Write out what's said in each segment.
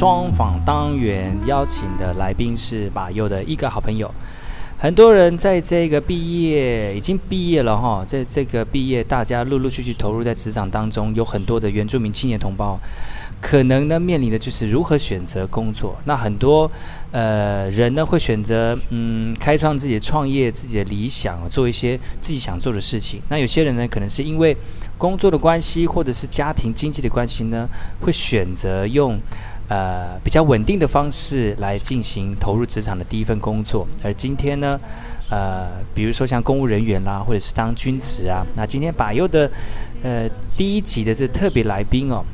专访单元邀请的来宾是马佑的一个好朋友。很多人在这个毕业已经毕业了哈，在这个毕业，大家陆陆续续投入在职场当中，有很多的原住民青年同胞，可能呢面临的就是如何选择工作。那很多呃人呢会选择嗯开创自己的创业，自己的理想，做一些自己想做的事情。那有些人呢可能是因为工作的关系，或者是家庭经济的关系呢，会选择用。呃，比较稳定的方式来进行投入职场的第一份工作。而今天呢，呃，比如说像公务人员啦，或者是当军职啊。那今天把右的呃第一集的这特别来宾哦，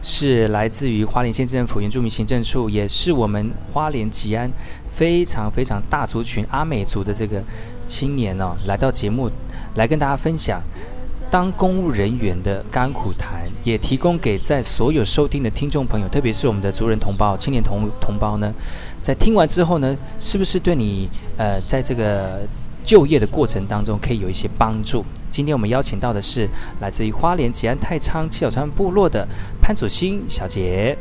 是来自于花莲县政府原住民行政处，也是我们花莲吉安非常非常大族群阿美族的这个青年哦，来到节目来跟大家分享。当公务人员的甘苦谈，也提供给在所有收听的听众朋友，特别是我们的族人同胞、青年同同胞呢，在听完之后呢，是不是对你呃，在这个就业的过程当中可以有一些帮助？今天我们邀请到的是来自于花莲吉安太仓七角川部落的潘祖新小姐。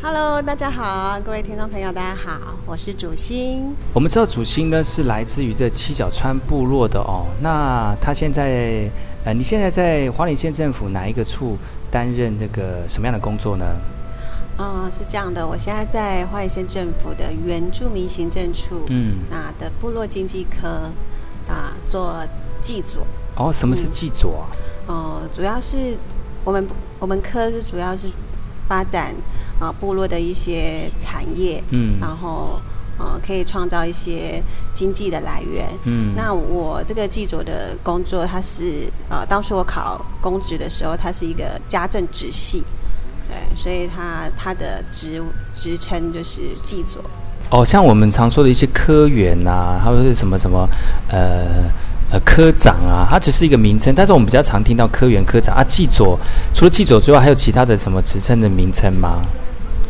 Hello，大家好，各位听众朋友，大家好，我是祖星。我们知道祖星呢是来自于这七角川部落的哦，那他现在。呃，你现在在花莲县政府哪一个处担任这个什么样的工作呢？嗯，是这样的，我现在在花莲县政府的原住民行政处，嗯，那的部落经济科啊做祭祖。哦，什么是祭祖啊？哦、嗯呃，主要是我们我们科是主要是发展啊、呃、部落的一些产业，嗯，然后。呃，可以创造一些经济的来源。嗯，那我这个记者的工作，它是呃，当时我考公职的时候，它是一个家政直系，对，所以它它的职职称就是记者。哦，像我们常说的一些科员呐、啊，或者是什么什么呃呃科长啊，它只是一个名称，但是我们比较常听到科员、科长啊。记者除了记者之外，还有其他的什么职称的名称吗？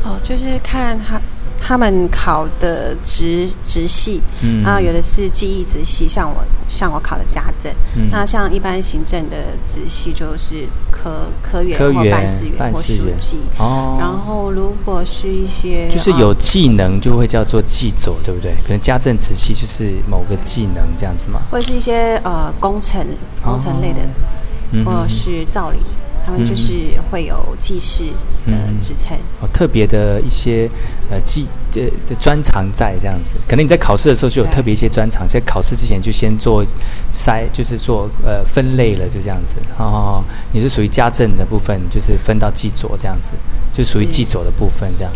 哦，就是看他。他们考的直直系，嗯，然后有的是技艺直系，像我像我考的家政，嗯，那像一般行政的直系就是科科员或办事员或书记。哦。然后如果是一些就是有技能就会叫做技佐，对不对？可能家政直系就是某个技能这样子嘛，或者是一些呃工程工程类的，哦，或者是造林。他们就是会有技师的职称、嗯、哦，特别的一些呃季呃的专长在这样子。可能你在考试的时候就有特别一些专长，在考试之前就先做筛，就是做呃分类了，就这样子。哦，你是属于家政的部分，就是分到记佐这样子，就属于记佐的部分这样。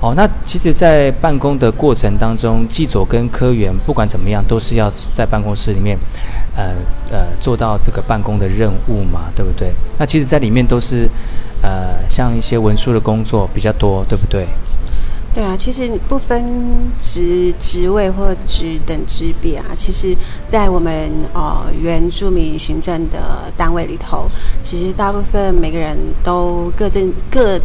哦，那其实，在办公的过程当中，记佐跟科员不管怎么样，都是要在办公室里面。呃呃，做到这个办公的任务嘛，对不对？那其实，在里面都是呃，像一些文书的工作比较多，对不对？对啊，其实不分职职位或职等职别啊，其实，在我们呃原住民行政的单位里头，其实大部分每个人都各尽各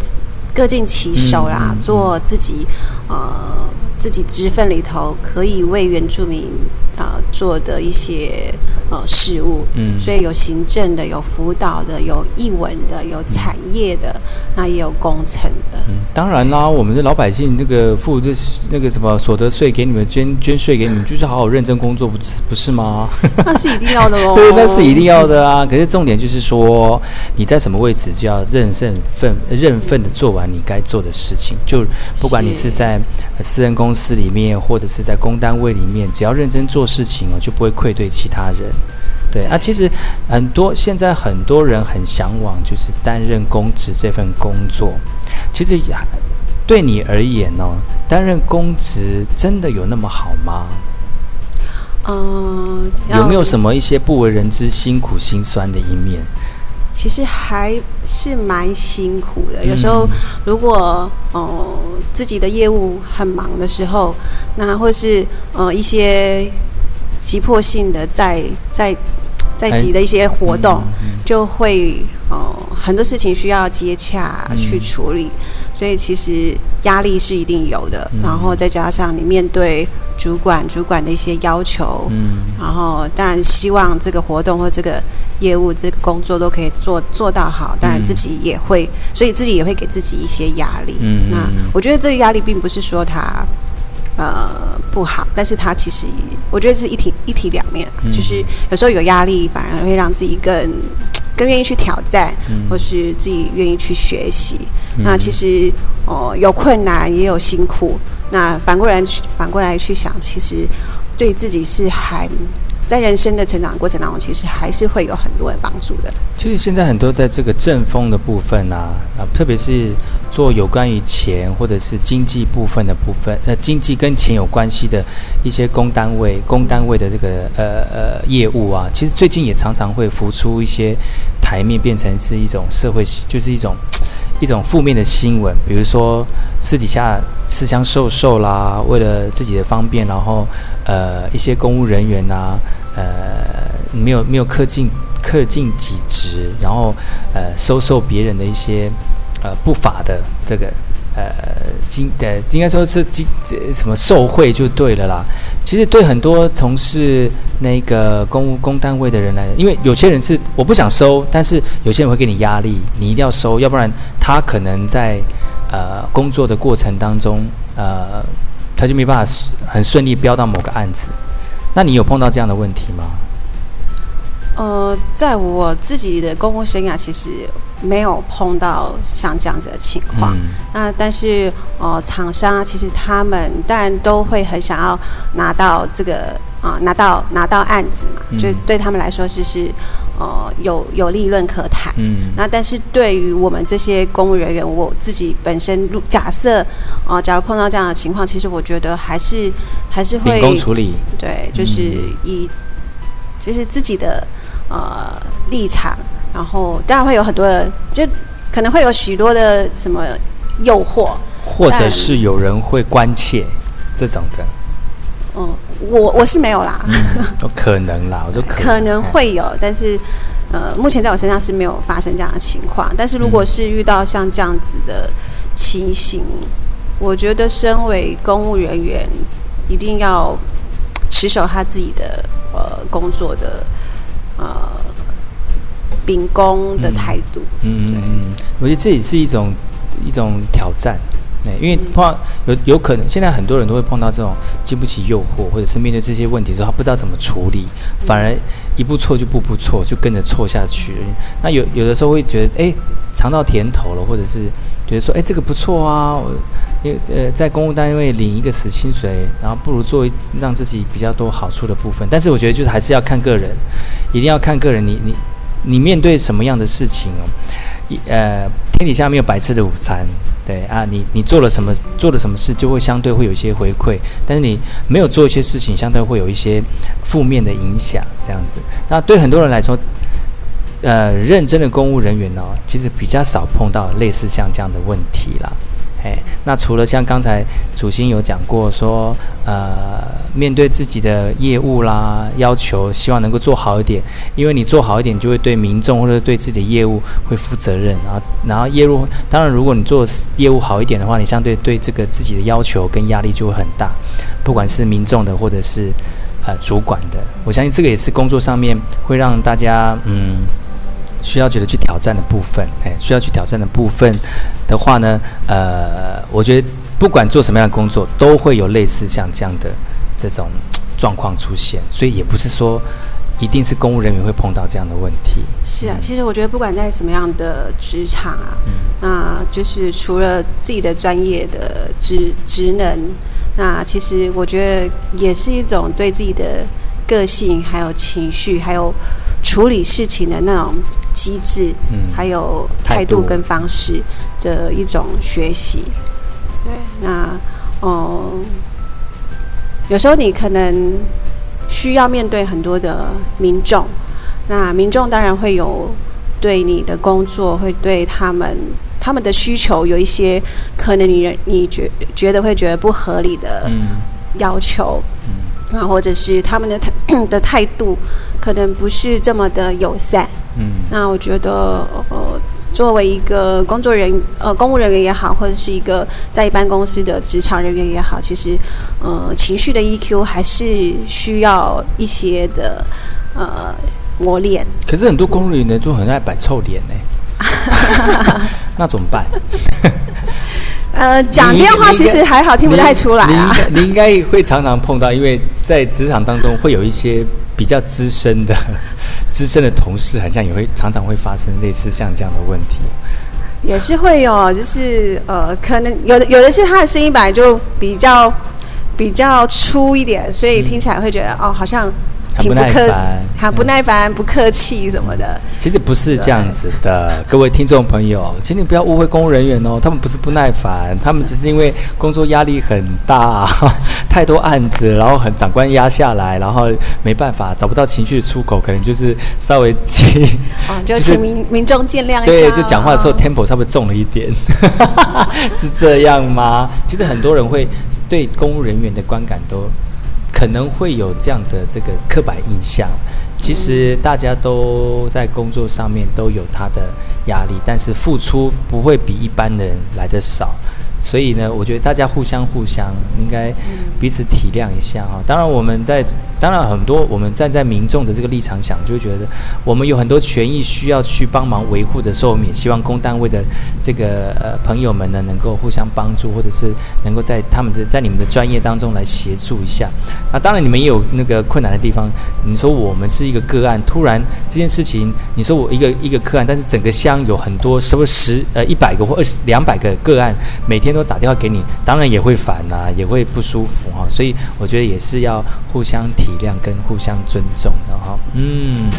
各尽其手啦，做自己呃自己职分里头可以为原住民啊、呃、做的一些。呃，事务，嗯，所以有行政的，有辅导的，有译文的，有产业的，那也有工程的。嗯，当然啦，我们的老百姓那个付这那个什么所得税给你们捐捐税给你们，就是好好认真工作，不不是吗？那是一定要的喽。对，那是一定要的啊。可是重点就是说，你在什么位置就要认认份认份的做完你该做的事情。就不管你是在私人公司里面，或者是在公单位里面，只要认真做事情哦，就不会愧对其他人。对啊，其实很多现在很多人很向往，就是担任公职这份工作。其实对你而言哦，担任公职真的有那么好吗？嗯，有没有什么一些不为人知辛苦心酸的一面？其实还是蛮辛苦的。有时候如果哦、呃、自己的业务很忙的时候，那或是呃一些急迫性的在在在急的一些活动，就会哦、呃、很多事情需要接洽去处理，所以其实压力是一定有的。然后再加上你面对主管主管的一些要求，然后当然希望这个活动或这个。业务这个工作都可以做做到好，当然自己也会，嗯、所以自己也会给自己一些压力。嗯，那我觉得这个压力并不是说它呃不好，但是它其实我觉得是一体一体两面，嗯、就是有时候有压力反而会让自己更更愿意去挑战，嗯、或是自己愿意去学习。嗯、那其实哦、呃、有困难也有辛苦，那反过来反过来去想，其实对自己是还。在人生的成长过程当中，其实还是会有很多的帮助的。其实现在很多在这个阵风的部分啊，啊，特别是做有关于钱或者是经济部分的部分，呃，经济跟钱有关系的一些公单位、公单位的这个呃呃业务啊，其实最近也常常会浮出一些台面，变成是一种社会，就是一种。一种负面的新闻，比如说私底下私相授受啦，为了自己的方便，然后呃一些公务人员呐、呃没有没有恪尽恪尽己职，然后呃收受别人的一些呃不法的这个。呃，经呃，应该说是经什么受贿就对了啦。其实对很多从事那个公务公单位的人来，因为有些人是我不想收，但是有些人会给你压力，你一定要收，要不然他可能在呃工作的过程当中，呃，他就没办法很顺利标到某个案子。那你有碰到这样的问题吗？呃，在我自己的公务生涯，其实。没有碰到像这样子的情况，嗯、那但是呃，厂商其实他们当然都会很想要拿到这个啊、呃，拿到拿到案子嘛，嗯、就对他们来说就是呃有有利润可谈。嗯，那但是对于我们这些公务人员，我自己本身假设啊、呃，假如碰到这样的情况，其实我觉得还是还是会处理。对，就是以、嗯、就是自己的呃立场。然后当然会有很多的，就可能会有许多的什么诱惑，或者是有人会关切这种的。嗯，我我是没有啦，有、嗯、可能啦，我就 可能，会有，但是呃，目前在我身上是没有发生这样的情况。但是如果是遇到像这样子的情形，嗯、我觉得身为公务人员，一定要持守他自己的呃工作的呃。秉公的态度，嗯，对嗯，我觉得这也是一种一种挑战，对，因为碰有有可能，现在很多人都会碰到这种经不起诱惑，或者是面对这些问题的时候，他不知道怎么处理，反而一步错就步步错，就跟着错下去。那有有的时候会觉得，哎，尝到甜头了，或者是觉得说，哎，这个不错啊，我因为呃在公务单位领一个死薪水，然后不如做让自己比较多好处的部分。但是我觉得就是还是要看个人，一定要看个人，你你。你面对什么样的事情哦？一呃，天底下没有白吃的午餐，对啊，你你做了什么做了什么事，就会相对会有一些回馈，但是你没有做一些事情，相对会有一些负面的影响，这样子。那对很多人来说，呃，认真的公务人员呢，其实比较少碰到类似像这样的问题啦。哎，那除了像刚才主心有讲过说，呃，面对自己的业务啦，要求希望能够做好一点，因为你做好一点，就会对民众或者对自己的业务会负责任啊。然后业务，当然如果你做业务好一点的话，你相对对这个自己的要求跟压力就会很大，不管是民众的或者是呃主管的，我相信这个也是工作上面会让大家嗯。需要觉得去挑战的部分，哎，需要去挑战的部分的话呢，呃，我觉得不管做什么样的工作，都会有类似像这样的这种状况出现，所以也不是说一定是公务人员会碰到这样的问题。是啊，其实我觉得不管在什么样的职场啊，嗯、那就是除了自己的专业的职职能，那其实我觉得也是一种对自己的个性、还有情绪、还有处理事情的那种。机制，嗯，还有态度。跟方式的一种学习。对，那哦、嗯，有时候你可能需要面对很多的民众，那民众当然会有对你的工作，会对他们他们的需求有一些可能你你觉觉得会觉得不合理的要求，嗯，啊，或者是他们的态 的态度可能不是这么的友善，嗯，那我觉得呃。作为一个工作人员，呃，公务人员也好，或者是一个在一般公司的职场人员也好，其实，呃，情绪的 EQ 还是需要一些的，呃，磨练。可是很多公务员呢，就很爱摆臭脸呢，那怎么办？呃，讲电话其实还好，听不太出来啊。你应该会常常碰到，因为在职场当中会有一些比较资深的。资深的同事好像也会常常会发生类似像这样的问题，也是会有，就是呃，可能有的有的是他的声音本来就比较比较粗一点，所以听起来会觉得、嗯、哦，好像。挺不耐烦，他不耐烦，不客气什么的。其实不是这样子的，各位听众朋友，请你不要误会公务人员哦，他们不是不耐烦，他们只是因为工作压力很大，太多案子，然后很长官压下来，然后没办法找不到情绪的出口，可能就是稍微急，哦，就请民、就是、民众见谅一下、哦。对，就讲话的时候 tempo 稍微重了一点，是这样吗？其实很多人会对公务人员的观感都。可能会有这样的这个刻板印象，其实大家都在工作上面都有他的压力，但是付出不会比一般的人来的少。所以呢，我觉得大家互相互相应该彼此体谅一下哈。当然，我们在当然很多我们站在民众的这个立场想，就会觉得我们有很多权益需要去帮忙维护的时候，我们也希望公单位的这个呃朋友们呢，能够互相帮助，或者是能够在他们的在你们的专业当中来协助一下。那当然，你们也有那个困难的地方。你说我们是一个个案，突然这件事情，你说我一个一个个案，但是整个乡有很多，是不是十呃一百个或二十两百个个案，每天。都打电话给你，当然也会烦呐、也会不舒服哈、所以我觉得也是要互相体谅跟互相尊重的哈。嗯，